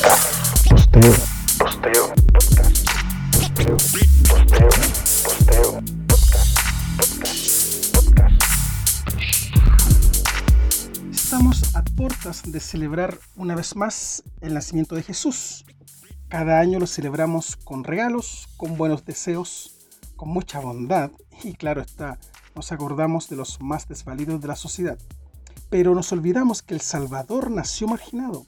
Posteo. Posteo. Podcast. Posteo. Posteo. Posteo. Podcast. Podcast. Podcast. Estamos a puertas de celebrar una vez más el nacimiento de Jesús. Cada año lo celebramos con regalos, con buenos deseos, con mucha bondad y claro está, nos acordamos de los más desvalidos de la sociedad. Pero nos olvidamos que el Salvador nació marginado,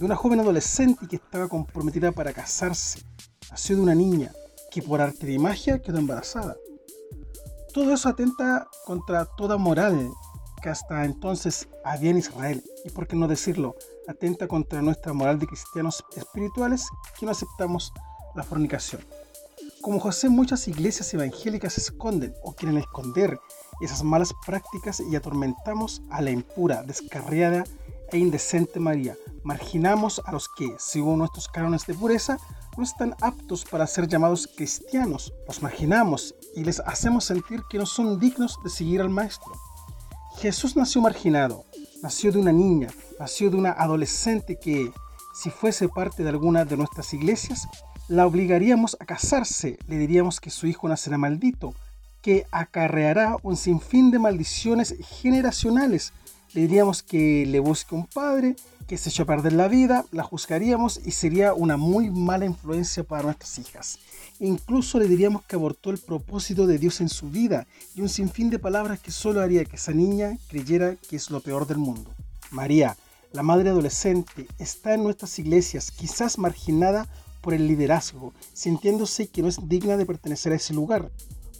de una joven adolescente que estaba comprometida para casarse. Nació de una niña que por arte de magia quedó embarazada. Todo eso atenta contra toda moral que hasta entonces había en Israel, y por qué no decirlo, atenta contra nuestra moral de cristianos espirituales que no aceptamos la fornicación. Como José, muchas iglesias evangélicas esconden o quieren esconder esas malas prácticas y atormentamos a la impura, descarriada e indecente María. Marginamos a los que, según nuestros cánones de pureza, no están aptos para ser llamados cristianos. Los marginamos y les hacemos sentir que no son dignos de seguir al Maestro. Jesús nació marginado, nació de una niña, nació de una adolescente que, si fuese parte de alguna de nuestras iglesias, la obligaríamos a casarse, le diríamos que su hijo nacerá maldito, que acarreará un sinfín de maldiciones generacionales. Le diríamos que le busque un padre, se echó a perder la vida, la juzgaríamos y sería una muy mala influencia para nuestras hijas. Incluso le diríamos que abortó el propósito de Dios en su vida y un sinfín de palabras que solo haría que esa niña creyera que es lo peor del mundo. María, la madre adolescente, está en nuestras iglesias, quizás marginada por el liderazgo, sintiéndose que no es digna de pertenecer a ese lugar.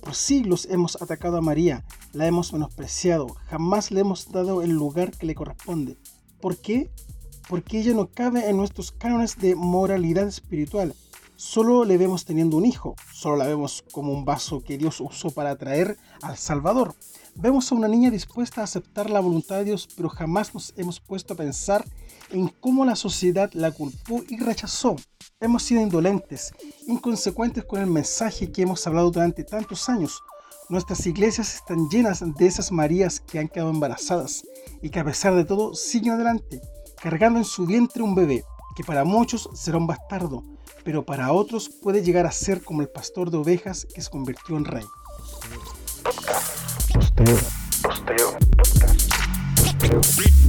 Por siglos hemos atacado a María, la hemos menospreciado, jamás le hemos dado el lugar que le corresponde. ¿Por qué? Porque ella no cabe en nuestros cánones de moralidad espiritual. Solo le vemos teniendo un hijo, solo la vemos como un vaso que Dios usó para atraer al Salvador. Vemos a una niña dispuesta a aceptar la voluntad de Dios, pero jamás nos hemos puesto a pensar en cómo la sociedad la culpó y rechazó. Hemos sido indolentes, inconsecuentes con el mensaje que hemos hablado durante tantos años. Nuestras iglesias están llenas de esas Marías que han quedado embarazadas y que a pesar de todo siguen adelante, cargando en su vientre un bebé, que para muchos será un bastardo, pero para otros puede llegar a ser como el pastor de ovejas que se convirtió en rey. Posteo. Posteo. Posteo.